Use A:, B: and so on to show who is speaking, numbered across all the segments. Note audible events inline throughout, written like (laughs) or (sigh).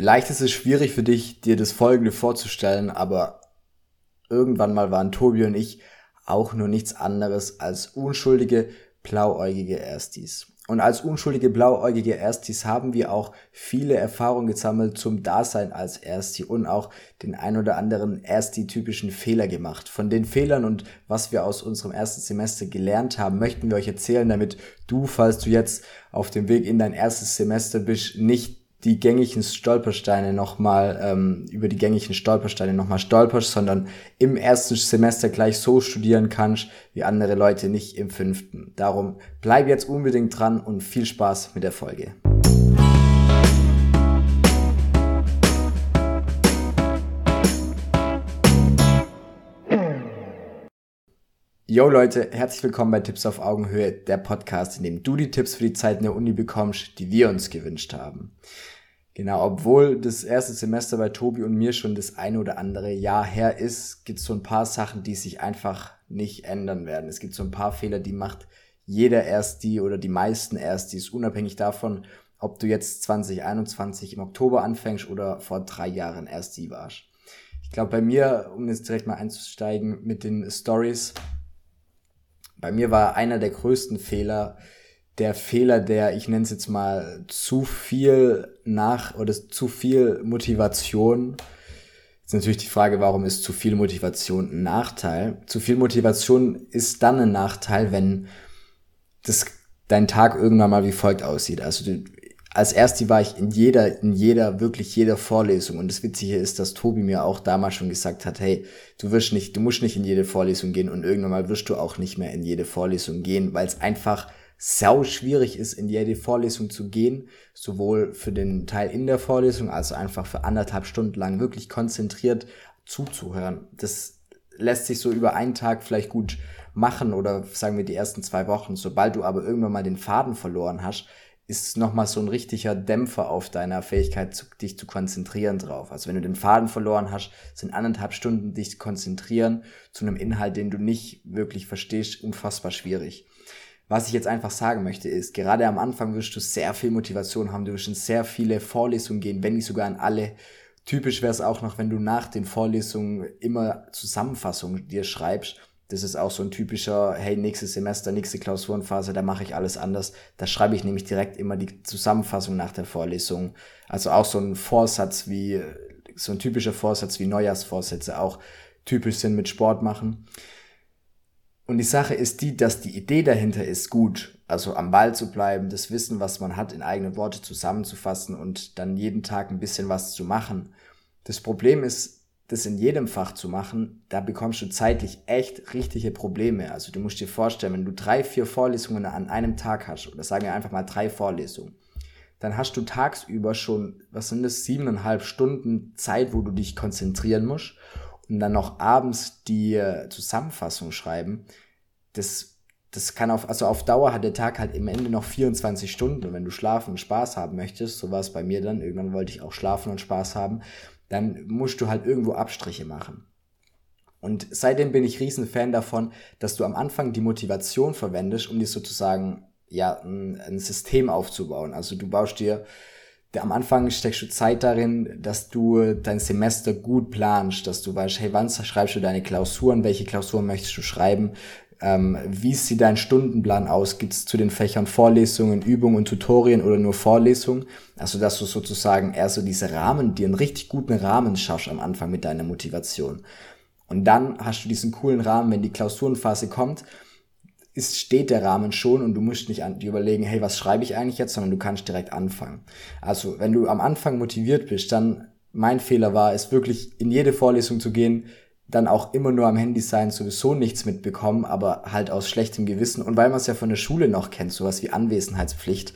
A: Vielleicht ist es schwierig für dich, dir das Folgende vorzustellen, aber irgendwann mal waren Tobi und ich auch nur nichts anderes als unschuldige, blauäugige Erstis. Und als unschuldige blauäugige Erstis haben wir auch viele Erfahrungen gesammelt zum Dasein als Ersti und auch den ein oder anderen Ersti-typischen Fehler gemacht. Von den Fehlern und was wir aus unserem ersten Semester gelernt haben, möchten wir euch erzählen, damit du, falls du jetzt auf dem Weg in dein erstes Semester bist, nicht die gängigen Stolpersteine nochmal, ähm, über die gängigen Stolpersteine nochmal stolperst, sondern im ersten Semester gleich so studieren kannst, wie andere Leute nicht im fünften. Darum bleib jetzt unbedingt dran und viel Spaß mit der Folge. Yo Leute, herzlich willkommen bei Tipps auf Augenhöhe, der Podcast, in dem du die Tipps für die Zeit in der Uni bekommst, die wir uns gewünscht haben. Genau, obwohl das erste Semester bei Tobi und mir schon das eine oder andere Jahr her ist, gibt es so ein paar Sachen, die sich einfach nicht ändern werden. Es gibt so ein paar Fehler, die macht jeder Ersti oder die meisten Erstis, unabhängig davon, ob du jetzt 2021 im Oktober anfängst oder vor drei Jahren Ersti warst. Ich glaube, bei mir, um jetzt direkt mal einzusteigen mit den Stories, bei mir war einer der größten Fehler der Fehler, der, ich nenne es jetzt mal, zu viel nach oder zu viel Motivation. Jetzt natürlich die Frage, warum ist zu viel Motivation ein Nachteil? Zu viel Motivation ist dann ein Nachteil, wenn das dein Tag irgendwann mal wie folgt aussieht. Also du, als Ersti war ich in jeder, in jeder, wirklich jeder Vorlesung. Und das Witzige ist, dass Tobi mir auch damals schon gesagt hat, hey, du wirst nicht, du musst nicht in jede Vorlesung gehen und irgendwann mal wirst du auch nicht mehr in jede Vorlesung gehen, weil es einfach sau schwierig ist, in jede Vorlesung zu gehen, sowohl für den Teil in der Vorlesung, also einfach für anderthalb Stunden lang wirklich konzentriert zuzuhören. Das lässt sich so über einen Tag vielleicht gut machen oder sagen wir die ersten zwei Wochen. Sobald du aber irgendwann mal den Faden verloren hast, ist nochmal so ein richtiger Dämpfer auf deiner Fähigkeit, zu, dich zu konzentrieren drauf. Also wenn du den Faden verloren hast, sind anderthalb Stunden dich konzentrieren zu einem Inhalt, den du nicht wirklich verstehst, unfassbar schwierig. Was ich jetzt einfach sagen möchte ist, gerade am Anfang wirst du sehr viel Motivation haben, du wirst in sehr viele Vorlesungen gehen, wenn nicht sogar in alle. Typisch wäre es auch noch, wenn du nach den Vorlesungen immer Zusammenfassungen dir schreibst das ist auch so ein typischer, hey, nächstes Semester, nächste Klausurenphase, da mache ich alles anders. Da schreibe ich nämlich direkt immer die Zusammenfassung nach der Vorlesung. Also auch so ein Vorsatz wie, so ein typischer Vorsatz wie Neujahrsvorsätze auch typisch sind mit Sport machen. Und die Sache ist die, dass die Idee dahinter ist gut. Also am Ball zu bleiben, das Wissen, was man hat, in eigene Worte zusammenzufassen und dann jeden Tag ein bisschen was zu machen. Das Problem ist, das in jedem Fach zu machen, da bekommst du zeitlich echt richtige Probleme. Also du musst dir vorstellen, wenn du drei, vier Vorlesungen an einem Tag hast, oder sagen wir einfach mal drei Vorlesungen, dann hast du tagsüber schon, was sind das, siebeneinhalb Stunden Zeit, wo du dich konzentrieren musst und dann noch abends die Zusammenfassung schreiben. Das, das kann auf, also auf Dauer hat der Tag halt im Ende noch 24 Stunden und wenn du schlafen und Spaß haben möchtest, so war es bei mir dann, irgendwann wollte ich auch schlafen und Spaß haben, dann musst du halt irgendwo Abstriche machen. Und seitdem bin ich riesen Fan davon, dass du am Anfang die Motivation verwendest, um dir sozusagen ja ein, ein System aufzubauen. Also du baust dir am Anfang steckst du Zeit darin, dass du dein Semester gut planst, dass du weißt, hey, wann schreibst du deine Klausuren, welche Klausuren möchtest du schreiben, ähm, wie sieht dein Stundenplan aus? Gibt es zu den Fächern Vorlesungen, Übungen und Tutorien oder nur Vorlesungen? Also, dass du sozusagen eher so diese Rahmen, dir einen richtig guten Rahmen schaffst am Anfang mit deiner Motivation. Und dann hast du diesen coolen Rahmen, wenn die Klausurenphase kommt, ist, steht der Rahmen schon und du musst nicht an, überlegen, hey, was schreibe ich eigentlich jetzt, sondern du kannst direkt anfangen. Also, wenn du am Anfang motiviert bist, dann mein Fehler war es wirklich in jede Vorlesung zu gehen, dann auch immer nur am Handy sein, sowieso nichts mitbekommen, aber halt aus schlechtem Gewissen. Und weil man es ja von der Schule noch kennt, sowas wie Anwesenheitspflicht,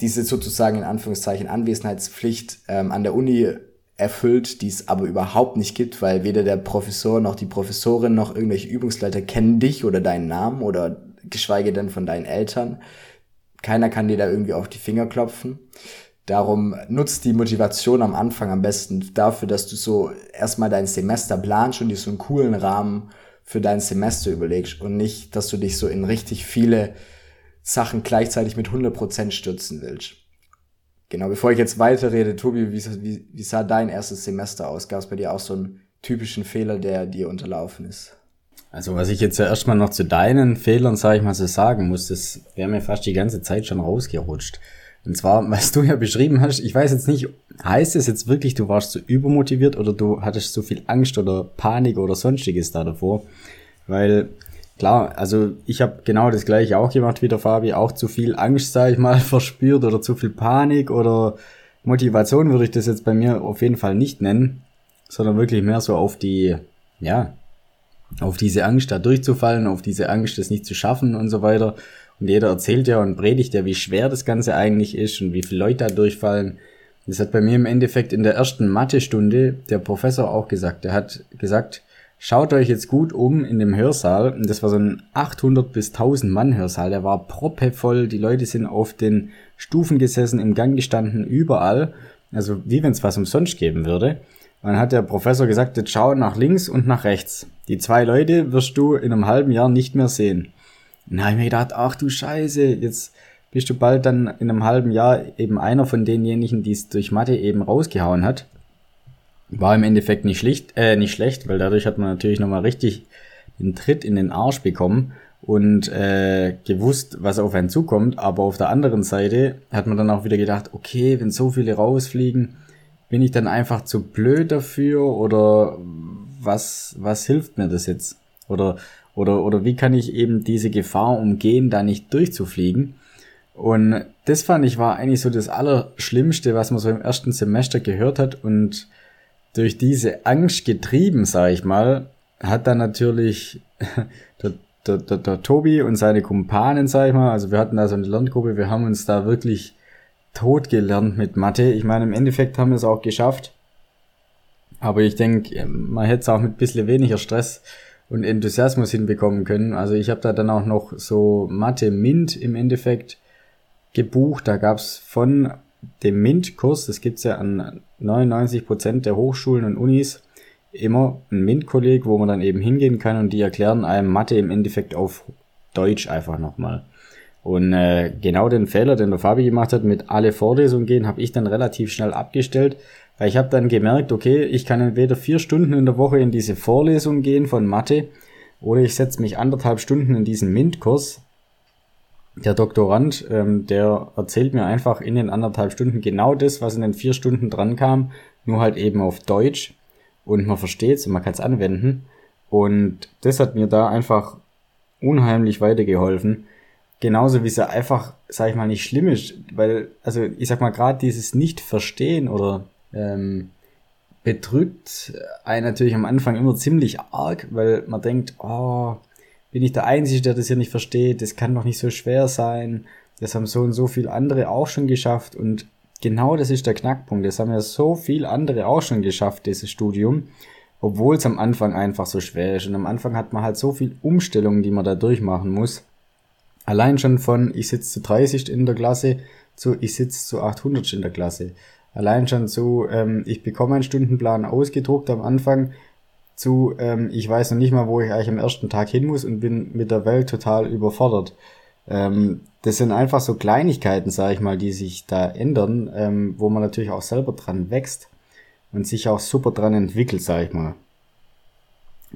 A: diese sozusagen in Anführungszeichen Anwesenheitspflicht ähm, an der Uni erfüllt, die es aber überhaupt nicht gibt, weil weder der Professor noch die Professorin noch irgendwelche Übungsleiter kennen dich oder deinen Namen oder geschweige denn von deinen Eltern. Keiner kann dir da irgendwie auf die Finger klopfen. Darum nutzt die Motivation am Anfang am besten dafür, dass du so erstmal dein Semester planst und dir so einen coolen Rahmen für dein Semester überlegst und nicht, dass du dich so in richtig viele Sachen gleichzeitig mit 100% stürzen willst. genau, bevor ich jetzt weiterrede, Tobi, wie, wie, wie sah dein erstes Semester aus? Gab es bei dir auch so einen typischen Fehler, der dir unterlaufen ist?
B: Also was ich jetzt ja erstmal noch zu deinen Fehlern, sage ich mal so sagen muss, das wäre mir fast die ganze Zeit schon rausgerutscht. Und zwar, (laughs) was du ja beschrieben hast, ich weiß jetzt nicht, heißt es jetzt wirklich, du warst so übermotiviert oder du hattest so viel Angst oder Panik oder sonstiges da davor? Weil klar, also ich habe genau das gleiche auch gemacht wie der Fabi, auch zu viel Angst, sage ich mal, (laughs) verspürt oder zu viel Panik oder Motivation würde ich das jetzt bei mir auf jeden Fall nicht nennen, sondern wirklich mehr so auf die, ja, auf diese Angst da durchzufallen, auf diese Angst, das nicht zu schaffen und so weiter. Und jeder erzählt ja und predigt ja, wie schwer das Ganze eigentlich ist und wie viele Leute da durchfallen. Das hat bei mir im Endeffekt in der ersten Mathestunde der Professor auch gesagt. Er hat gesagt, schaut euch jetzt gut um in dem Hörsaal. Und das war so ein 800 bis 1000 Mann Hörsaal. Der war proppevoll. Die Leute sind auf den Stufen gesessen, im Gang gestanden, überall. Also wie wenn es was umsonst geben würde. Und dann hat der Professor gesagt, jetzt schau nach links und nach rechts. Die zwei Leute wirst du in einem halben Jahr nicht mehr sehen. Und da habe ich mir gedacht, ach du Scheiße, jetzt bist du bald dann in einem halben Jahr eben einer von denjenigen, die es durch Mathe eben rausgehauen hat. War im Endeffekt nicht schlicht, äh, nicht schlecht, weil dadurch hat man natürlich nochmal richtig den Tritt in den Arsch bekommen und äh, gewusst, was auf einen zukommt. Aber auf der anderen Seite hat man dann auch wieder gedacht, okay, wenn so viele rausfliegen, bin ich dann einfach zu blöd dafür oder was, was hilft mir das jetzt? Oder, oder, oder wie kann ich eben diese Gefahr umgehen, da nicht durchzufliegen? Und das fand ich war eigentlich so das Allerschlimmste, was man so im ersten Semester gehört hat und durch diese Angst getrieben, sage ich mal, hat dann natürlich (laughs) der, der, der, der Tobi und seine Kumpanen, sage ich mal, also wir hatten da so eine Lerngruppe, wir haben uns da wirklich tot gelernt mit Mathe. Ich meine, im Endeffekt haben wir es auch geschafft. Aber ich denke, man hätte es auch mit ein bisschen weniger Stress und Enthusiasmus hinbekommen können. Also ich habe da dann auch noch so Mathe Mint im Endeffekt gebucht. Da gab's von dem MINT-Kurs, das gibt's ja an 99 Prozent der Hochschulen und Unis, immer ein MINT-Kolleg, wo man dann eben hingehen kann und die erklären einem Mathe im Endeffekt auf Deutsch einfach nochmal. Und äh, genau den Fehler, den der Fabi gemacht hat, mit alle Vorlesungen gehen, habe ich dann relativ schnell abgestellt, weil ich habe dann gemerkt, okay, ich kann entweder vier Stunden in der Woche in diese Vorlesung gehen von Mathe oder ich setze mich anderthalb Stunden in diesen MINT-Kurs. Der Doktorand, ähm, der erzählt mir einfach in den anderthalb Stunden genau das, was in den vier Stunden dran kam, nur halt eben auf Deutsch und man versteht's und man kann es anwenden. Und das hat mir da einfach unheimlich weitergeholfen Genauso wie es ja einfach, sag ich mal, nicht schlimm ist, weil, also ich sag mal, gerade dieses Nicht-Verstehen oder ähm, bedrückt einen natürlich am Anfang immer ziemlich arg, weil man denkt, oh, bin ich der Einzige, der das hier nicht versteht, das kann doch nicht so schwer sein, das haben so und so viele andere auch schon geschafft. Und genau das ist der Knackpunkt, das haben ja so viele andere auch schon geschafft, dieses Studium, obwohl es am Anfang einfach so schwer ist. Und am Anfang hat man halt so viel Umstellungen, die man da durchmachen muss, Allein schon von ich sitze zu 30 in der Klasse zu ich sitze zu 800 in der Klasse. Allein schon zu ähm, ich bekomme einen Stundenplan ausgedruckt am Anfang zu ähm, ich weiß noch nicht mal, wo ich eigentlich am ersten Tag hin muss und bin mit der Welt total überfordert. Ähm, das sind einfach so Kleinigkeiten, sage ich mal, die sich da ändern, ähm, wo man natürlich auch selber dran wächst und sich auch super dran entwickelt, sage ich mal.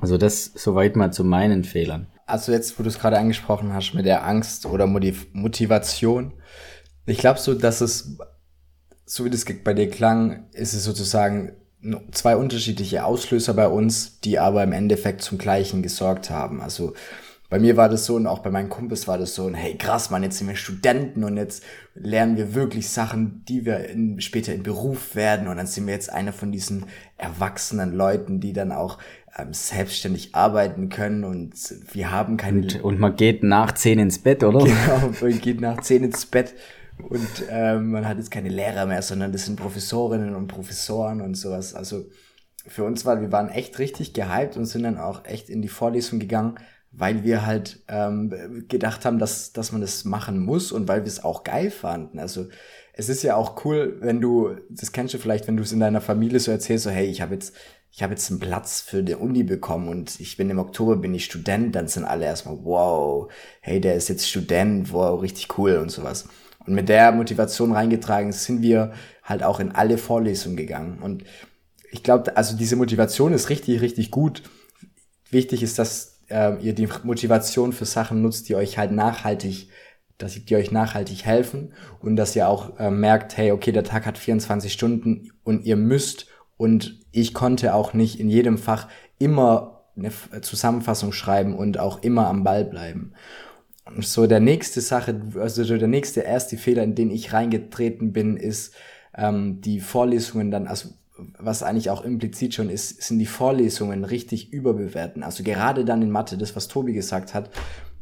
B: Also das soweit mal zu meinen Fehlern
A: also jetzt, wo du es gerade angesprochen hast mit der Angst oder Motiv Motivation, ich glaube so, dass es, so wie das bei dir klang, ist es sozusagen zwei unterschiedliche Auslöser bei uns, die aber im Endeffekt zum gleichen gesorgt haben. Also bei mir war das so und auch bei meinen Kumpels war das so, hey krass, man, jetzt sind wir Studenten und jetzt lernen wir wirklich Sachen, die wir in, später in Beruf werden und dann sind wir jetzt einer von diesen erwachsenen Leuten, die dann auch ähm, selbstständig arbeiten können und wir haben keine...
B: Und, und, man geht nach zehn ins Bett, oder?
A: Genau, man geht nach zehn ins Bett und ähm, man hat jetzt keine Lehrer mehr, sondern das sind Professorinnen und Professoren und sowas. Also für uns war, wir waren echt richtig gehypt und sind dann auch echt in die Vorlesung gegangen, weil wir halt ähm, gedacht haben, dass, dass man das machen muss und weil wir es auch geil fanden. Also es ist ja auch cool, wenn du, das kennst du vielleicht, wenn du es in deiner Familie so erzählst, so hey, ich habe jetzt ich habe jetzt einen Platz für die Uni bekommen und ich bin im Oktober bin ich Student, dann sind alle erstmal, wow, hey, der ist jetzt Student, wow, richtig cool und sowas. Und mit der Motivation reingetragen sind wir halt auch in alle Vorlesungen gegangen. Und ich glaube, also diese Motivation ist richtig, richtig gut. Wichtig ist, dass äh, ihr die Motivation für Sachen nutzt, die euch halt nachhaltig, dass die euch nachhaltig helfen und dass ihr auch äh, merkt, hey, okay, der Tag hat 24 Stunden und ihr müsst und ich konnte auch nicht in jedem Fach immer eine Zusammenfassung schreiben und auch immer am Ball bleiben. So der nächste Sache, also der nächste erste Fehler, in den ich reingetreten bin, ist ähm, die Vorlesungen dann, also was eigentlich auch implizit schon ist, sind die Vorlesungen richtig überbewerten. Also gerade dann in Mathe, das was Tobi gesagt hat,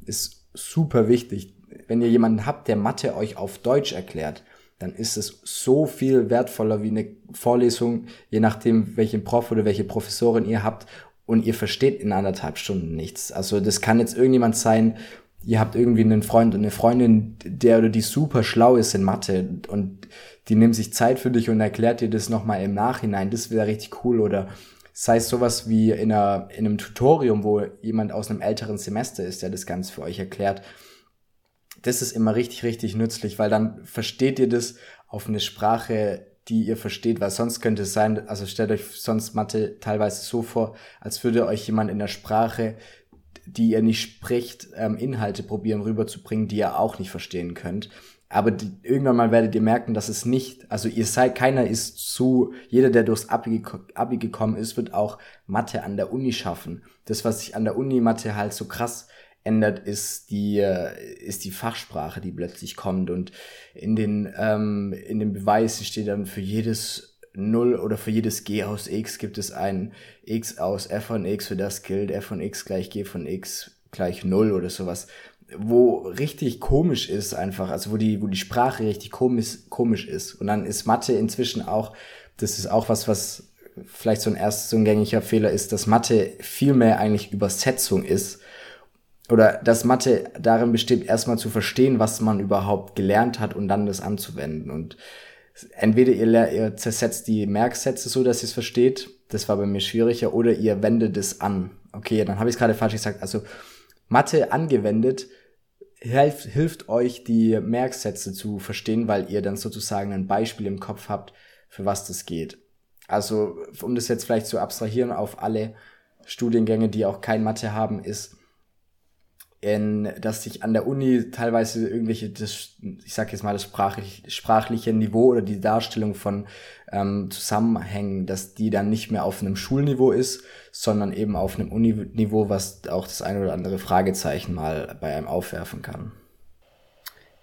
A: ist super wichtig. Wenn ihr jemanden habt, der Mathe euch auf Deutsch erklärt, dann ist es so viel wertvoller wie eine Vorlesung, je nachdem, welchen Prof oder welche Professorin ihr habt und ihr versteht in anderthalb Stunden nichts. Also das kann jetzt irgendjemand sein, ihr habt irgendwie einen Freund und eine Freundin, der oder die super schlau ist in Mathe und die nimmt sich Zeit für dich und erklärt dir das nochmal im Nachhinein. Das wäre richtig cool. Oder sei es sowas wie in, einer, in einem Tutorium, wo jemand aus einem älteren Semester ist, der das Ganze für euch erklärt. Das ist immer richtig, richtig nützlich, weil dann versteht ihr das auf eine Sprache, die ihr versteht, weil sonst könnte es sein, also stellt euch sonst Mathe teilweise so vor, als würde euch jemand in der Sprache, die ihr nicht spricht, ähm, Inhalte probieren rüberzubringen, die ihr auch nicht verstehen könnt. Aber die, irgendwann mal werdet ihr merken, dass es nicht, also ihr seid, keiner ist zu, jeder, der durchs Abi, Abi gekommen ist, wird auch Mathe an der Uni schaffen. Das, was sich an der Uni Mathe halt so krass ändert, ist die, äh, ist die Fachsprache, die plötzlich kommt. Und in den, ähm, in dem Beweis steht dann für jedes Null oder für jedes G aus X gibt es ein X aus F von X, für das gilt F von X gleich G von X gleich Null oder sowas. Wo richtig komisch ist einfach, also wo die, wo die Sprache richtig komisch, komisch ist. Und dann ist Mathe inzwischen auch, das ist auch was, was vielleicht so ein erst so ein gängiger Fehler ist, dass Mathe viel mehr eigentlich Übersetzung ist oder dass Mathe darin besteht, erstmal zu verstehen, was man überhaupt gelernt hat und dann das anzuwenden. Und entweder ihr, ihr zersetzt die Merksätze so, dass ihr es versteht, das war bei mir schwieriger, oder ihr wendet es an. Okay, dann habe ich es gerade falsch gesagt. Also Mathe angewendet hilft, hilft euch, die Merksätze zu verstehen, weil ihr dann sozusagen ein Beispiel im Kopf habt, für was das geht. Also, um das jetzt vielleicht zu abstrahieren auf alle Studiengänge, die auch kein Mathe haben, ist, in, dass sich an der Uni teilweise irgendwelche, das, ich sag jetzt mal das sprachlich, sprachliche Niveau oder die Darstellung von ähm, Zusammenhängen, dass die dann nicht mehr auf einem Schulniveau ist, sondern eben auf einem Uniniveau, was auch das eine oder andere Fragezeichen mal bei einem aufwerfen kann.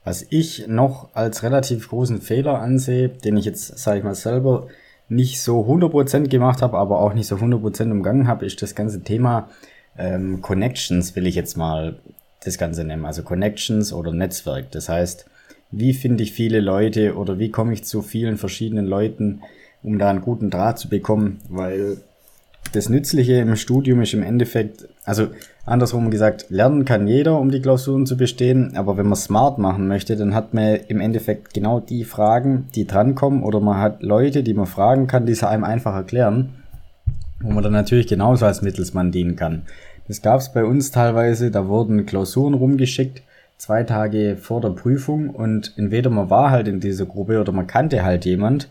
B: Was ich noch als relativ großen Fehler ansehe, den ich jetzt, sage ich mal, selber nicht so 100% gemacht habe, aber auch nicht so 100% umgangen habe, ist das ganze Thema ähm, Connections will ich jetzt mal das Ganze nennen. Also Connections oder Netzwerk. Das heißt, wie finde ich viele Leute oder wie komme ich zu vielen verschiedenen Leuten, um da einen guten Draht zu bekommen, weil das Nützliche im Studium ist im Endeffekt, also andersrum gesagt, lernen kann jeder, um die Klausuren zu bestehen, aber wenn man smart machen möchte, dann hat man im Endeffekt genau die Fragen, die drankommen, oder man hat Leute, die man fragen kann, die sie einem einfach erklären wo man dann natürlich genauso als Mittelsmann dienen kann. Das gab es bei uns teilweise, da wurden Klausuren rumgeschickt, zwei Tage vor der Prüfung und entweder man war halt in dieser Gruppe oder man kannte halt jemand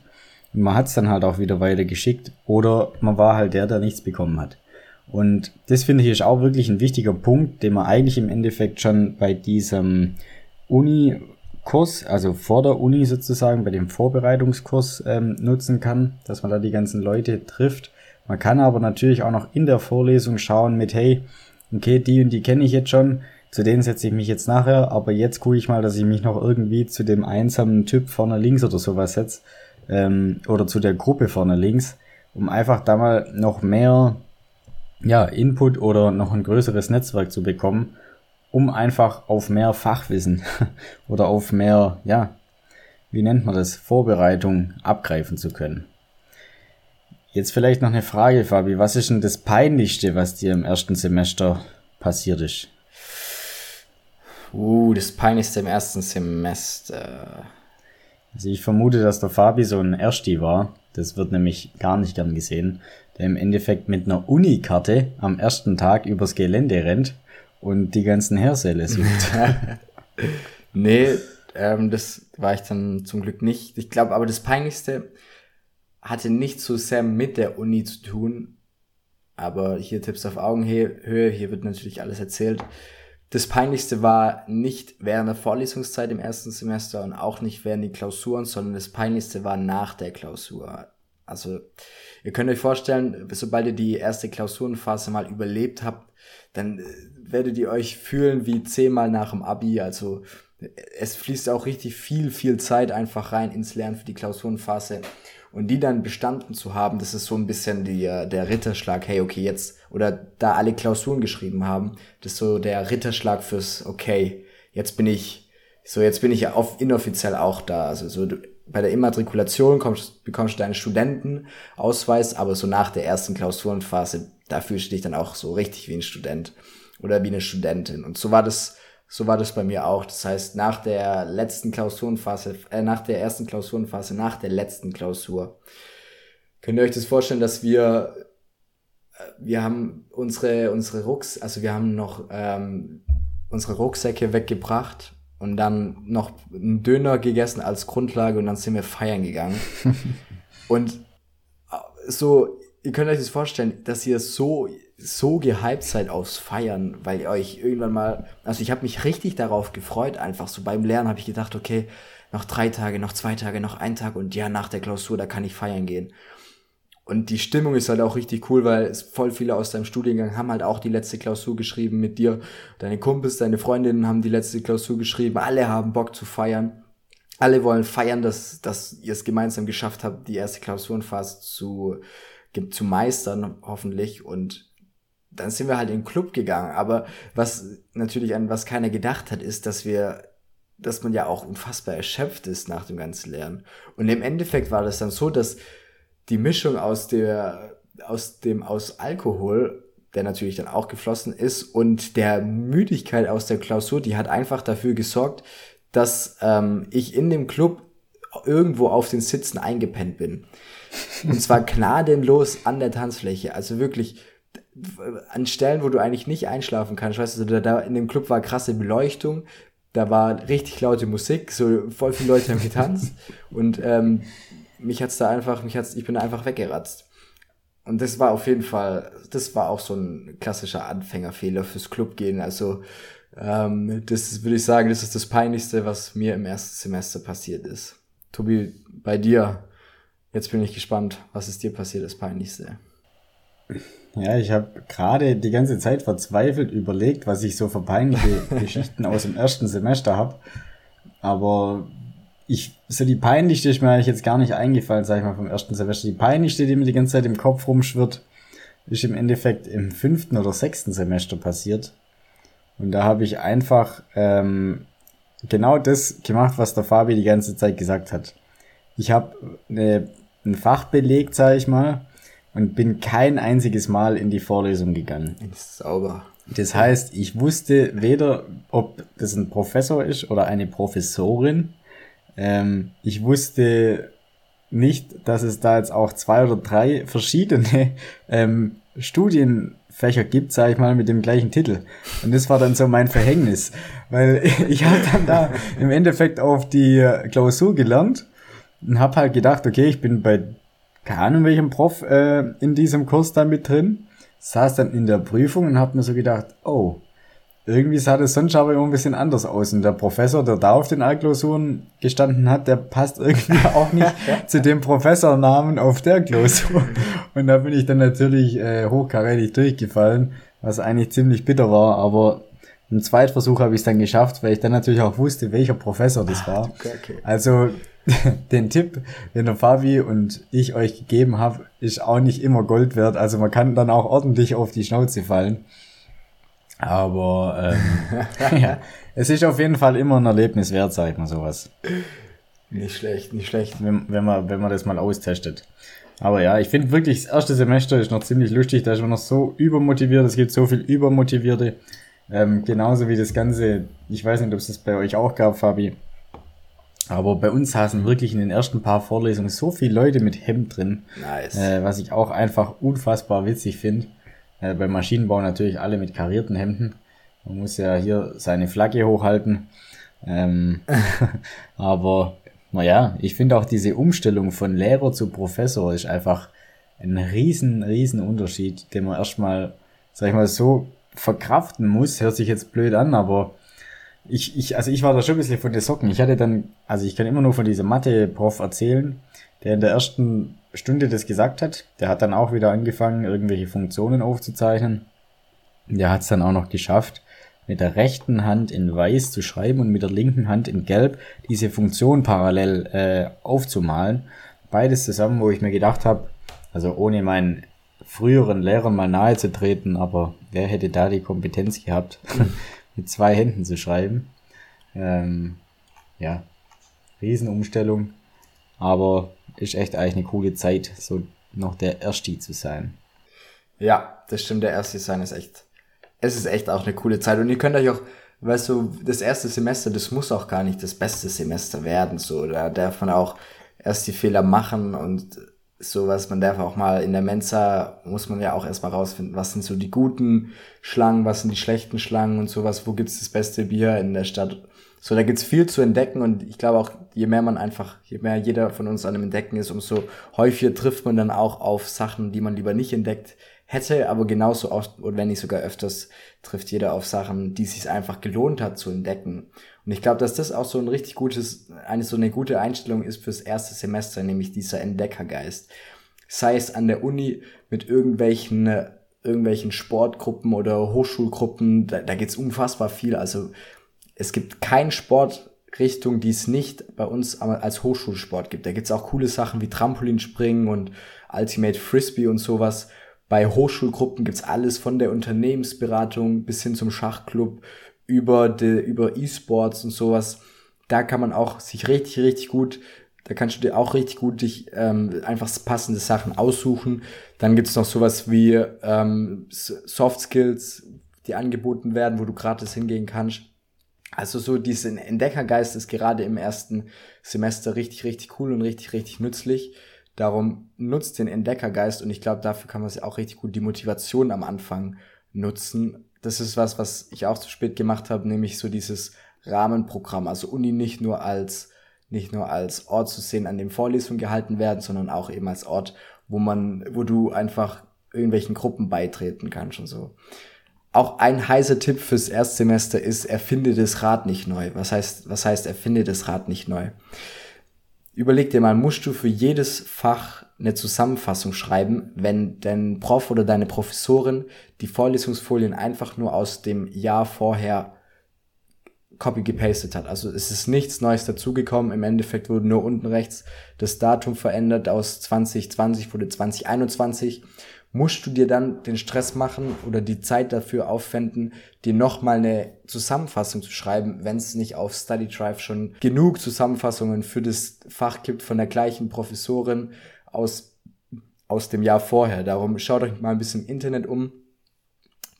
B: und man hat es dann halt auch wieder weitergeschickt oder man war halt der, der nichts bekommen hat. Und das finde ich ist auch wirklich ein wichtiger Punkt, den man eigentlich im Endeffekt schon bei diesem Uni-Kurs, also vor der Uni sozusagen, bei dem Vorbereitungskurs ähm, nutzen kann, dass man da die ganzen Leute trifft man kann aber natürlich auch noch in der Vorlesung schauen mit, hey, okay, die und die kenne ich jetzt schon, zu denen setze ich mich jetzt nachher, aber jetzt gucke ich mal, dass ich mich noch irgendwie zu dem einsamen Typ vorne links oder sowas setze, ähm, oder zu der Gruppe vorne links, um einfach da mal noch mehr ja, Input oder noch ein größeres Netzwerk zu bekommen, um einfach auf mehr Fachwissen (laughs) oder auf mehr, ja, wie nennt man das, Vorbereitung abgreifen zu können. Jetzt vielleicht noch eine Frage, Fabi. Was ist denn das Peinlichste, was dir im ersten Semester passiert ist?
A: Uh, das Peinlichste im ersten Semester.
B: Also ich vermute, dass der Fabi so ein Ersti war. Das wird nämlich gar nicht gern gesehen. Der im Endeffekt mit einer Unikarte am ersten Tag übers Gelände rennt und die ganzen Hörsäle sucht. (laughs)
A: nee, Ähm, das war ich dann zum Glück nicht. Ich glaube, aber das Peinlichste hatte nicht so sehr mit der Uni zu tun. Aber hier Tipps auf Augenhöhe, hier wird natürlich alles erzählt. Das Peinlichste war nicht während der Vorlesungszeit im ersten Semester und auch nicht während die Klausuren, sondern das Peinlichste war nach der Klausur. Also ihr könnt euch vorstellen, sobald ihr die erste Klausurenphase mal überlebt habt, dann äh, werdet ihr euch fühlen wie zehnmal nach dem Abi. Also es fließt auch richtig viel, viel Zeit einfach rein ins Lernen für die Klausurenphase. Und die dann bestanden zu haben, das ist so ein bisschen die, äh, der Ritterschlag, hey, okay, jetzt, oder da alle Klausuren geschrieben haben, das ist so der Ritterschlag fürs, okay, jetzt bin ich, so jetzt bin ich ja auf, inoffiziell auch da. Also so du, bei der Immatrikulation kommst, bekommst du deinen Studentenausweis, aber so nach der ersten Klausurenphase, da fühlst du dich dann auch so richtig wie ein Student oder wie eine Studentin. Und so war das so war das bei mir auch. Das heißt, nach der letzten Klausurenphase, äh, nach der ersten Klausurenphase, nach der letzten Klausur, könnt ihr euch das vorstellen, dass wir, äh, wir haben unsere, unsere Rucks, also wir haben noch ähm, unsere Rucksäcke weggebracht und dann noch einen Döner gegessen als Grundlage und dann sind wir feiern gegangen. (laughs) und äh, so, ihr könnt euch das vorstellen, dass ihr so so gehypt seid aufs Feiern, weil ihr euch irgendwann mal, also ich habe mich richtig darauf gefreut, einfach so beim Lernen habe ich gedacht, okay, noch drei Tage, noch zwei Tage, noch ein Tag und ja, nach der Klausur, da kann ich feiern gehen. Und die Stimmung ist halt auch richtig cool, weil voll viele aus deinem Studiengang haben halt auch die letzte Klausur geschrieben mit dir. Deine Kumpels, deine Freundinnen haben die letzte Klausur geschrieben. Alle haben Bock zu feiern. Alle wollen feiern, dass, dass ihr es gemeinsam geschafft habt, die erste Klausurenphase zu, zu meistern, hoffentlich. Und dann sind wir halt in den Club gegangen. Aber was natürlich an was keiner gedacht hat, ist, dass wir, dass man ja auch unfassbar erschöpft ist nach dem ganzen Lernen. Und im Endeffekt war das dann so, dass die Mischung aus der, aus dem, aus Alkohol, der natürlich dann auch geflossen ist, und der Müdigkeit aus der Klausur, die hat einfach dafür gesorgt, dass ähm, ich in dem Club irgendwo auf den Sitzen eingepennt bin. Und zwar (laughs) gnadenlos an der Tanzfläche. Also wirklich an Stellen, wo du eigentlich nicht einschlafen kannst. Weißt du, da, da in dem Club war krasse Beleuchtung, da war richtig laute Musik, so voll viele Leute haben getanzt (laughs) und ähm, mich hat's da einfach, mich hat's, ich bin einfach weggeratzt. Und das war auf jeden Fall, das war auch so ein klassischer Anfängerfehler fürs Clubgehen. Also ähm, das würde ich sagen, das ist das Peinlichste, was mir im ersten Semester passiert ist. Tobi, bei dir, jetzt bin ich gespannt, was ist dir passiert, das Peinlichste? (laughs)
B: Ja, ich habe gerade die ganze Zeit verzweifelt überlegt, was ich so für peinliche (laughs) Geschichten aus dem ersten Semester habe. Aber ich, so die peinlichste ist mir eigentlich jetzt gar nicht eingefallen, sag ich mal, vom ersten Semester. Die peinlichste, die mir die ganze Zeit im Kopf rumschwirrt, ist im Endeffekt im fünften oder sechsten Semester passiert. Und da habe ich einfach ähm, genau das gemacht, was der Fabi die ganze Zeit gesagt hat. Ich habe ne, ein Fach belegt, sag ich mal, und bin kein einziges Mal in die Vorlesung gegangen.
A: Sauber.
B: Das heißt, ich wusste weder, ob das ein Professor ist oder eine Professorin. Ähm, ich wusste nicht, dass es da jetzt auch zwei oder drei verschiedene (laughs) ähm, Studienfächer gibt, sage ich mal, mit dem gleichen Titel. Und das war dann so mein Verhängnis, weil (laughs) ich habe dann da im Endeffekt auf die Klausur gelernt und habe halt gedacht, okay, ich bin bei keine Ahnung, welchem Prof äh, in diesem Kurs da mit drin, saß dann in der Prüfung und hab mir so gedacht, oh, irgendwie sah das sonst aber immer ein bisschen anders aus. Und der Professor, der da auf den Altklausuren gestanden hat, der passt irgendwie (laughs) auch nicht zu dem Professornamen auf der Klausur. Und da bin ich dann natürlich äh, hochkarätig durchgefallen, was eigentlich ziemlich bitter war, aber im Zweitversuch habe ich es dann geschafft, weil ich dann natürlich auch wusste, welcher Professor das ah, war. Also (laughs) den Tipp, den der Fabi und ich euch gegeben habe, ist auch nicht immer Gold wert. Also man kann dann auch ordentlich auf die Schnauze fallen. Aber ähm, (laughs) (laughs) ja, es ist auf jeden Fall immer ein Erlebnis wert, sag ich mal sowas.
A: Nicht schlecht, nicht schlecht.
B: Wenn, wenn, man, wenn man das mal austestet. Aber ja, ich finde wirklich, das erste Semester ist noch ziemlich lustig, da ist man noch so übermotiviert, es gibt so viel Übermotivierte. Ähm, genauso wie das Ganze, ich weiß nicht, ob es das bei euch auch gab, Fabi, aber bei uns saßen wirklich in den ersten paar Vorlesungen so viele Leute mit Hemd drin. Nice. Äh, was ich auch einfach unfassbar witzig finde. Äh, beim Maschinenbau natürlich alle mit karierten Hemden. Man muss ja hier seine Flagge hochhalten. Ähm, (laughs) aber naja, ich finde auch diese Umstellung von Lehrer zu Professor ist einfach ein riesen, riesen Unterschied, den man erstmal, sag ich mal, so verkraften muss. Hört sich jetzt blöd an, aber ich, ich, also ich war da schon ein bisschen von den Socken. Ich hatte dann, also ich kann immer nur von diesem Mathe-Prof erzählen, der in der ersten Stunde das gesagt hat. Der hat dann auch wieder angefangen, irgendwelche Funktionen aufzuzeichnen. Der hat es dann auch noch geschafft, mit der rechten Hand in weiß zu schreiben und mit der linken Hand in gelb diese Funktion parallel äh, aufzumalen. Beides zusammen, wo ich mir gedacht habe, also ohne meinen früheren Lehrern mal nahe zu treten, aber wer hätte da die Kompetenz gehabt, (laughs) mit zwei Händen zu schreiben? Ähm, ja, Riesenumstellung, aber ist echt eigentlich eine coole Zeit, so noch der Erste zu sein.
A: Ja, das stimmt, der Erste sein ist echt, es ist echt auch eine coole Zeit und ihr könnt euch auch, weißt du, das erste Semester, das muss auch gar nicht das beste Semester werden, so, da darf man auch erst die Fehler machen und sowas, man darf auch mal in der Mensa, muss man ja auch erstmal rausfinden, was sind so die guten Schlangen, was sind die schlechten Schlangen und sowas, wo gibt's das beste Bier in der Stadt. So, da gibt's viel zu entdecken und ich glaube auch, je mehr man einfach, je mehr jeder von uns an dem Entdecken ist, umso häufiger trifft man dann auch auf Sachen, die man lieber nicht entdeckt hätte, aber genauso oft, und wenn nicht sogar öfters, trifft jeder auf Sachen, die es sich einfach gelohnt hat zu entdecken. Und ich glaube, dass das auch so ein richtig gutes, eine so eine gute Einstellung ist fürs erste Semester, nämlich dieser Entdeckergeist. Sei es an der Uni mit irgendwelchen, irgendwelchen Sportgruppen oder Hochschulgruppen, da, da geht's unfassbar viel. Also es gibt kein Sportrichtung, die es nicht bei uns als Hochschulsport gibt. Da gibt's auch coole Sachen wie Trampolinspringen und Ultimate Frisbee und sowas. Bei Hochschulgruppen gibt's alles von der Unternehmensberatung bis hin zum Schachclub über de, über E-Sports und sowas. Da kann man auch sich richtig, richtig gut, da kannst du dir auch richtig gut dich ähm, einfach passende Sachen aussuchen. Dann gibt's noch sowas wie ähm, Soft Skills, die angeboten werden, wo du gratis hingehen kannst. Also so diesen Entdeckergeist ist gerade im ersten Semester richtig, richtig cool und richtig, richtig nützlich. Darum nutzt den Entdeckergeist und ich glaube, dafür kann man sich auch richtig gut die Motivation am Anfang nutzen, das ist was, was ich auch zu spät gemacht habe, nämlich so dieses Rahmenprogramm. Also Uni nicht nur als nicht nur als Ort zu sehen, an dem Vorlesungen gehalten werden, sondern auch eben als Ort, wo man, wo du einfach irgendwelchen Gruppen beitreten kannst und so. Auch ein heißer Tipp fürs Erstsemester ist, erfinde das Rad nicht neu. Was heißt, was heißt, erfinde das Rad nicht neu? Überleg dir mal, musst du für jedes Fach eine Zusammenfassung schreiben, wenn dein Prof oder deine Professorin die Vorlesungsfolien einfach nur aus dem Jahr vorher copy gepastet hat. Also es ist nichts Neues dazugekommen. Im Endeffekt wurde nur unten rechts das Datum verändert. Aus 2020 wurde 2021 musst du dir dann den Stress machen oder die Zeit dafür aufwenden, dir nochmal eine Zusammenfassung zu schreiben, wenn es nicht auf Study Drive schon genug Zusammenfassungen für das Fach gibt von der gleichen Professorin aus, aus dem Jahr vorher. Darum schaut euch mal ein bisschen im Internet um.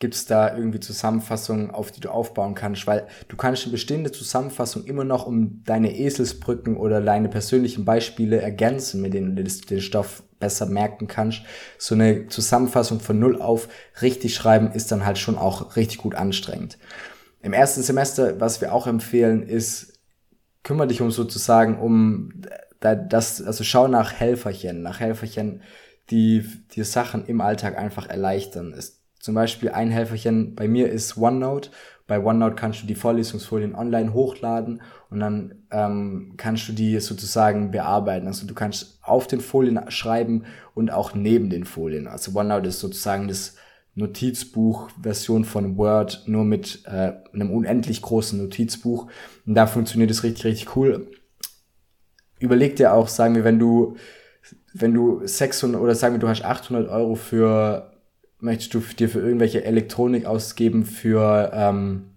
A: Gibt es da irgendwie Zusammenfassungen, auf die du aufbauen kannst? Weil du kannst eine bestehende Zusammenfassung immer noch um deine Eselsbrücken oder deine persönlichen Beispiele ergänzen, mit denen du den Stoff besser merken kannst. So eine Zusammenfassung von Null auf richtig schreiben ist dann halt schon auch richtig gut anstrengend. Im ersten Semester, was wir auch empfehlen, ist, kümmere dich um sozusagen um das, also schau nach Helferchen, nach Helferchen, die die Sachen im Alltag einfach erleichtern. Ist zum Beispiel ein Helferchen bei mir ist OneNote. Bei OneNote kannst du die Vorlesungsfolien online hochladen und dann ähm, kannst du die sozusagen bearbeiten. Also du kannst auf den Folien schreiben und auch neben den Folien. Also OneNote ist sozusagen das Notizbuch-Version von Word, nur mit äh, einem unendlich großen Notizbuch. Und da funktioniert es richtig, richtig cool überleg dir auch, sagen wir, wenn du, wenn du 600 oder sagen wir, du hast 800 Euro für, möchtest du dir für irgendwelche Elektronik ausgeben für, ähm,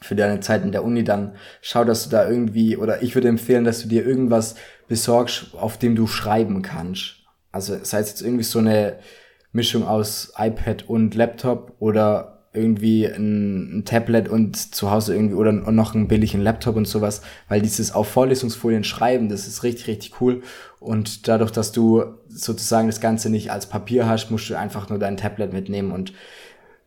A: für deine Zeit in der Uni, dann schau, dass du da irgendwie, oder ich würde empfehlen, dass du dir irgendwas besorgst, auf dem du schreiben kannst. Also sei es jetzt irgendwie so eine Mischung aus iPad und Laptop oder irgendwie ein, ein, Tablet und zu Hause irgendwie oder noch einen billigen Laptop und sowas, weil dieses auf Vorlesungsfolien schreiben, das ist richtig, richtig cool. Und dadurch, dass du sozusagen das Ganze nicht als Papier hast, musst du einfach nur dein Tablet mitnehmen. Und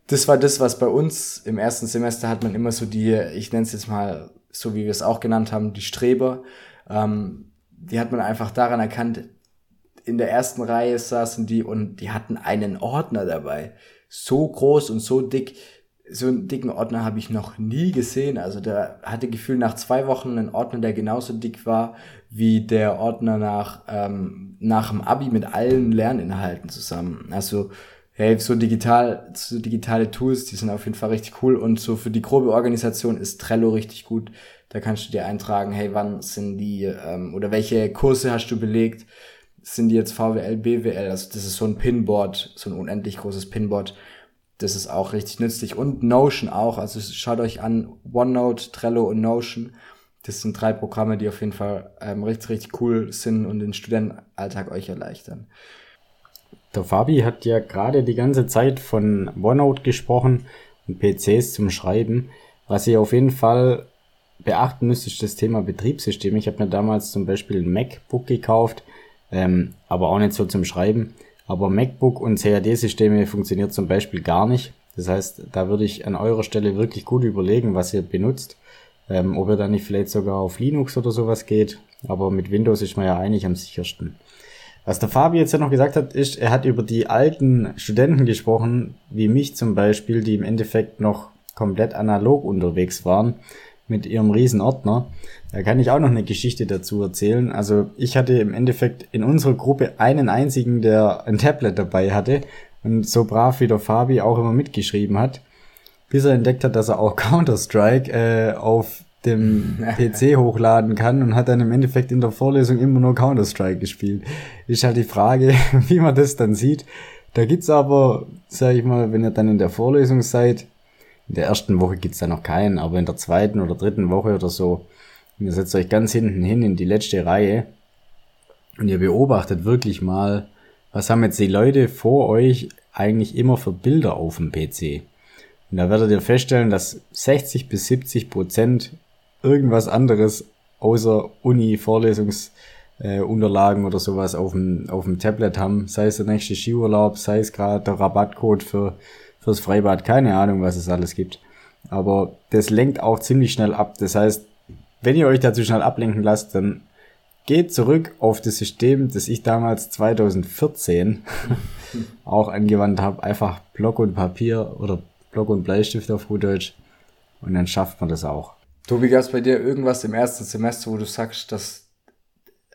A: das war das, was bei uns im ersten Semester hat man immer so die, ich nenne es jetzt mal so wie wir es auch genannt haben, die Streber. Ähm, die hat man einfach daran erkannt, in der ersten Reihe saßen die und die hatten einen Ordner dabei. So groß und so dick. So einen dicken Ordner habe ich noch nie gesehen. Also der hatte Gefühl nach zwei Wochen einen Ordner, der genauso dick war wie der Ordner nach, ähm, nach dem Abi mit allen Lerninhalten zusammen. Also hey, so digital, so digitale Tools, die sind auf jeden Fall richtig cool und so für die grobe Organisation ist Trello richtig gut. Da kannst du dir eintragen, hey, wann sind die ähm, oder welche Kurse hast du belegt? Sind die jetzt VWL, BWL? Also das ist so ein Pinboard, so ein unendlich großes Pinboard. Das ist auch richtig nützlich und Notion auch. Also schaut euch an OneNote, Trello und Notion. Das sind drei Programme, die auf jeden Fall ähm, richtig, richtig cool sind und den Studentenalltag euch erleichtern.
B: Der Fabi hat ja gerade die ganze Zeit von OneNote gesprochen und PCs zum Schreiben. Was ihr auf jeden Fall beachten müsst, ist das Thema Betriebssystem. Ich habe mir damals zum Beispiel ein MacBook gekauft, ähm, aber auch nicht so zum Schreiben. Aber MacBook und CAD-Systeme funktioniert zum Beispiel gar nicht. Das heißt, da würde ich an eurer Stelle wirklich gut überlegen, was ihr benutzt. Ähm, ob ihr dann nicht vielleicht sogar auf Linux oder sowas geht. Aber mit Windows ist man ja eigentlich am sichersten. Was der Fabi jetzt ja noch gesagt hat, ist, er hat über die alten Studenten gesprochen, wie mich zum Beispiel, die im Endeffekt noch komplett analog unterwegs waren mit ihrem riesen Ordner. Da kann ich auch noch eine Geschichte dazu erzählen. Also ich hatte im Endeffekt in unserer Gruppe einen einzigen, der ein Tablet dabei hatte und so brav wie der Fabi auch immer mitgeschrieben hat, bis er entdeckt hat, dass er auch (laughs) Counter-Strike äh, auf dem (laughs) PC hochladen kann und hat dann im Endeffekt in der Vorlesung immer nur Counter-Strike gespielt. Ist halt die Frage, (laughs) wie man das dann sieht. Da gibt's aber, sag ich mal, wenn ihr dann in der Vorlesung seid, in der ersten Woche gibt's da noch keinen, aber in der zweiten oder dritten Woche oder so, ihr setzt euch ganz hinten hin in die letzte Reihe und ihr beobachtet wirklich mal, was haben jetzt die Leute vor euch eigentlich immer für Bilder auf dem PC. Und da werdet ihr feststellen, dass 60 bis 70 Prozent irgendwas anderes außer Uni-Vorlesungsunterlagen äh, oder sowas auf dem, auf dem Tablet haben. Sei es der nächste Skiurlaub, sei es gerade der Rabattcode für fürs Freibad, keine Ahnung, was es alles gibt. Aber das lenkt auch ziemlich schnell ab. Das heißt, wenn ihr euch dazu schnell ablenken lasst, dann geht zurück auf das System, das ich damals 2014 (laughs) auch angewandt habe. Einfach Block und Papier oder Block und Bleistift auf gut Deutsch. Und dann schafft man das auch.
A: Tobi, gab es bei dir irgendwas im ersten Semester, wo du sagst, dass,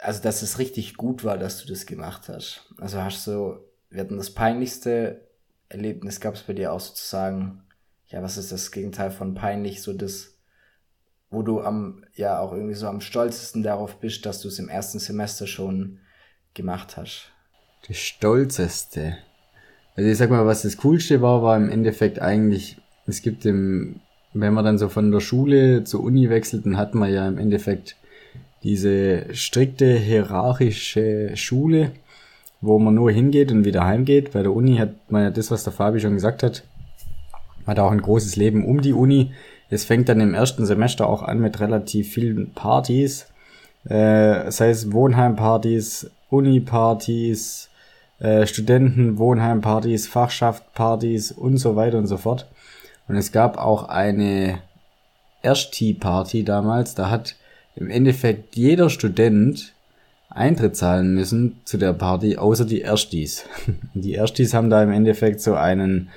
A: also, dass es richtig gut war, dass du das gemacht hast? Also hast du wir hatten das peinlichste Erlebnis gab es bei dir auch sozusagen, ja, was ist das Gegenteil von peinlich, so das, wo du am, ja, auch irgendwie so am stolzesten darauf bist, dass du es im ersten Semester schon gemacht hast?
B: Das stolzeste. Also ich sag mal, was das Coolste war, war im Endeffekt eigentlich, es gibt im, wenn man dann so von der Schule zur Uni wechselt, dann hat man ja im Endeffekt diese strikte hierarchische Schule wo man nur hingeht und wieder heimgeht. Bei der Uni hat man ja das, was der Fabi schon gesagt hat, hat auch ein großes Leben um die Uni. Es fängt dann im ersten Semester auch an mit relativ vielen Partys, äh, sei es Wohnheimpartys, Uni-Partys, äh, Studenten-Wohnheimpartys, Fachschaftpartys und so weiter und so fort. Und es gab auch eine Ersti-Party damals, da hat im Endeffekt jeder Student Eintritt zahlen müssen zu der Party, außer die Erstis. (laughs) Die Erstis haben da im Endeffekt so einen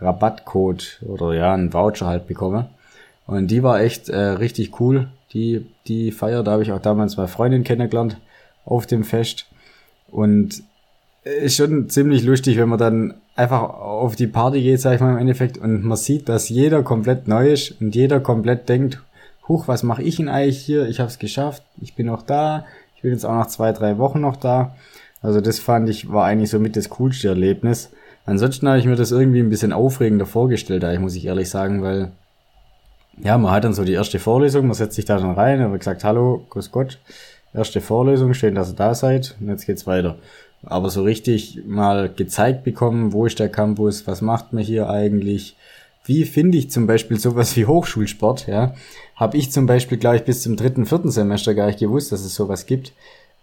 B: Rabattcode oder ja, einen Voucher halt bekommen. Und die war echt äh, richtig cool. Die, die Feier, da habe ich auch damals zwei Freundinnen kennengelernt auf dem Fest. Und ist schon ziemlich lustig, wenn man dann einfach auf die Party geht, sag ich mal im Endeffekt, und man sieht, dass jeder komplett neu ist und jeder komplett denkt, huch, was mache ich denn eigentlich hier? Ich habe es geschafft, ich bin noch da, bin jetzt auch nach zwei, drei Wochen noch da. Also das fand ich, war eigentlich so mit das coolste Erlebnis. Ansonsten habe ich mir das irgendwie ein bisschen aufregender vorgestellt, eigentlich muss ich ehrlich sagen, weil ja, man hat dann so die erste Vorlesung, man setzt sich da dann rein, und gesagt, hallo, grüß Gott, erste Vorlesung, schön, dass ihr da seid und jetzt geht's weiter. Aber so richtig mal gezeigt bekommen, wo ist der Campus, was macht man hier eigentlich, wie finde ich zum Beispiel sowas wie Hochschulsport, ja, habe ich zum Beispiel, glaube ich, bis zum dritten, vierten Semester gar nicht gewusst, dass es sowas gibt.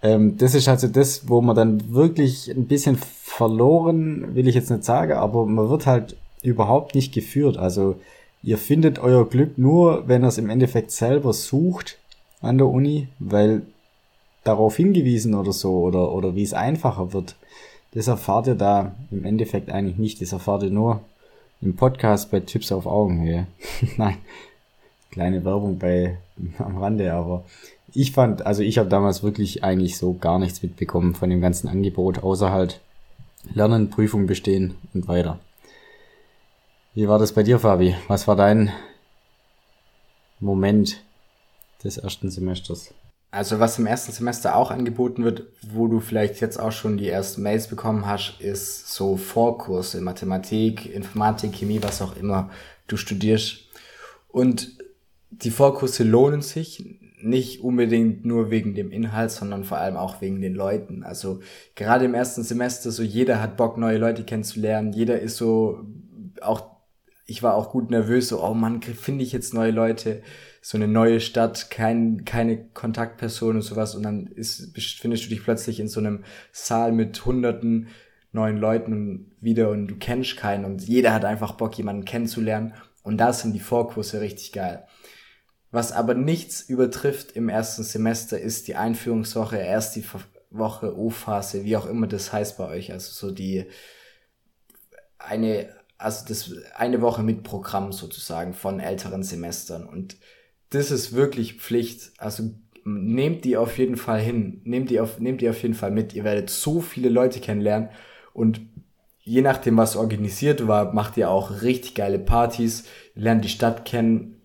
B: Ähm, das ist also das, wo man dann wirklich ein bisschen verloren, will ich jetzt nicht sagen, aber man wird halt überhaupt nicht geführt. Also ihr findet euer Glück nur, wenn ihr es im Endeffekt selber sucht an der Uni, weil darauf hingewiesen oder so oder, oder wie es einfacher wird, das erfahrt ihr da im Endeffekt eigentlich nicht. Das erfahrt ihr nur im Podcast bei Tipps auf Augenhöhe. (laughs) Nein, kleine Werbung bei (laughs) am Rande, aber ich fand, also ich habe damals wirklich eigentlich so gar nichts mitbekommen von dem ganzen Angebot, außer halt Lernen, Prüfung bestehen und weiter. Wie war das bei dir, Fabi? Was war dein Moment des ersten Semesters?
A: Also was im ersten Semester auch angeboten wird, wo du vielleicht jetzt auch schon die ersten Mails bekommen hast, ist so Vorkurse, Mathematik, Informatik, Chemie, was auch immer du studierst. Und die Vorkurse lohnen sich nicht unbedingt nur wegen dem Inhalt, sondern vor allem auch wegen den Leuten. Also gerade im ersten Semester, so jeder hat Bock, neue Leute kennenzulernen. Jeder ist so, auch, ich war auch gut nervös, so, oh Mann, finde ich jetzt neue Leute, so eine neue Stadt, kein, keine Kontaktperson und sowas. Und dann ist, findest du dich plötzlich in so einem Saal mit hunderten neuen Leuten wieder und du kennst keinen und jeder hat einfach Bock, jemanden kennenzulernen. Und da sind die Vorkurse richtig geil. Was aber nichts übertrifft im ersten Semester ist die Einführungswoche, erst die Woche O-Phase, wie auch immer das heißt bei euch. Also so die eine, also das eine Woche mit Programm sozusagen von älteren Semestern. Und das ist wirklich Pflicht. Also nehmt die auf jeden Fall hin. Nehmt die auf, nehmt die auf jeden Fall mit. Ihr werdet so viele Leute kennenlernen und je nachdem, was organisiert war, macht ihr auch richtig geile Partys, lernt die Stadt kennen,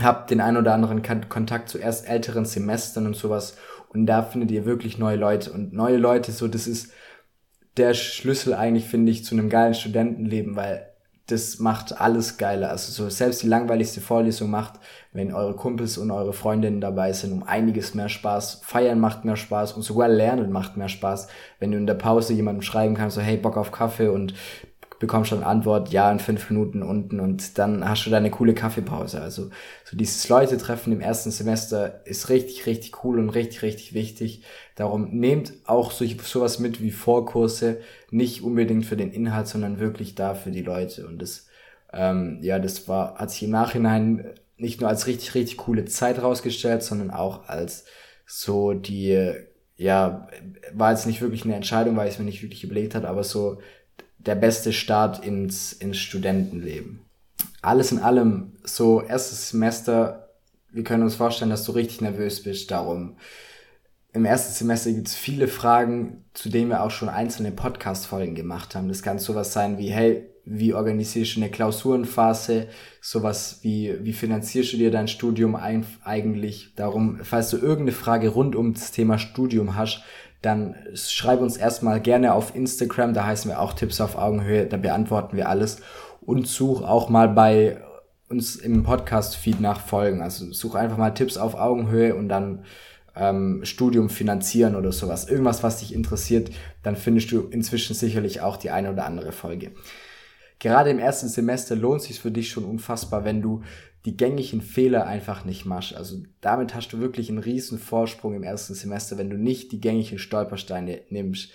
A: habt den ein oder anderen Kontakt zu erst älteren Semestern und sowas und da findet ihr wirklich neue Leute und neue Leute, so das ist der Schlüssel eigentlich, finde ich, zu einem geilen Studentenleben, weil das macht alles geiler. Also so selbst die langweiligste Vorlesung macht, wenn eure Kumpels und eure Freundinnen dabei sind, um einiges mehr Spaß. Feiern macht mehr Spaß und sogar Lernen macht mehr Spaß, wenn du in der Pause jemandem schreiben kannst, so hey, Bock auf Kaffee und bekommst schon Antwort, ja, in fünf Minuten unten und dann hast du deine coole Kaffeepause. Also so dieses Leute-Treffen im ersten Semester ist richtig, richtig cool und richtig, richtig wichtig. Darum nehmt auch so, sowas mit wie Vorkurse, nicht unbedingt für den Inhalt, sondern wirklich da für die Leute. Und das, ähm, ja, das war, hat sich im Nachhinein nicht nur als richtig, richtig coole Zeit rausgestellt, sondern auch als so die, ja, war jetzt nicht wirklich eine Entscheidung, weil ich es mir nicht wirklich überlegt hat, aber so der beste Start ins, ins Studentenleben. Alles in allem, so erstes Semester, wir können uns vorstellen, dass du richtig nervös bist. Darum, im ersten Semester gibt es viele Fragen, zu denen wir auch schon einzelne Podcast-Folgen gemacht haben. Das kann sowas sein wie, hey, wie organisierst du eine Klausurenphase? Sowas wie, wie finanzierst du dir dein Studium eigentlich? Darum, falls du irgendeine Frage rund um das Thema Studium hast, dann schreib uns erstmal gerne auf Instagram, da heißen wir auch Tipps auf Augenhöhe, da beantworten wir alles und such auch mal bei uns im Podcast-Feed nach Folgen. Also such einfach mal Tipps auf Augenhöhe und dann ähm, Studium finanzieren oder sowas. Irgendwas, was dich interessiert, dann findest du inzwischen sicherlich auch die eine oder andere Folge. Gerade im ersten Semester lohnt sich für dich schon unfassbar, wenn du die gängigen Fehler einfach nicht machst. Also damit hast du wirklich einen riesen Vorsprung im ersten Semester, wenn du nicht die gängigen Stolpersteine nimmst.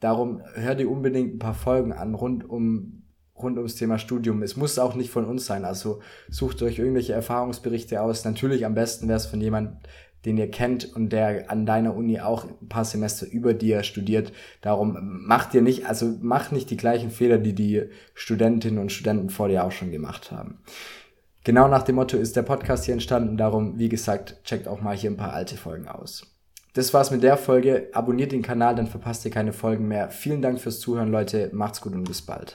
A: Darum hör dir unbedingt ein paar Folgen an rund um rund ums Thema Studium. Es muss auch nicht von uns sein. Also sucht euch irgendwelche Erfahrungsberichte aus. Natürlich am besten wäre es von jemand, den ihr kennt und der an deiner Uni auch ein paar Semester über dir studiert. Darum macht ihr nicht, also macht nicht die gleichen Fehler, die die Studentinnen und Studenten vor dir auch schon gemacht haben. Genau nach dem Motto ist der Podcast hier entstanden. Darum, wie gesagt, checkt auch mal hier ein paar alte Folgen aus. Das war's mit der Folge. Abonniert den Kanal, dann verpasst ihr keine Folgen mehr. Vielen Dank fürs Zuhören, Leute. Macht's gut und bis bald.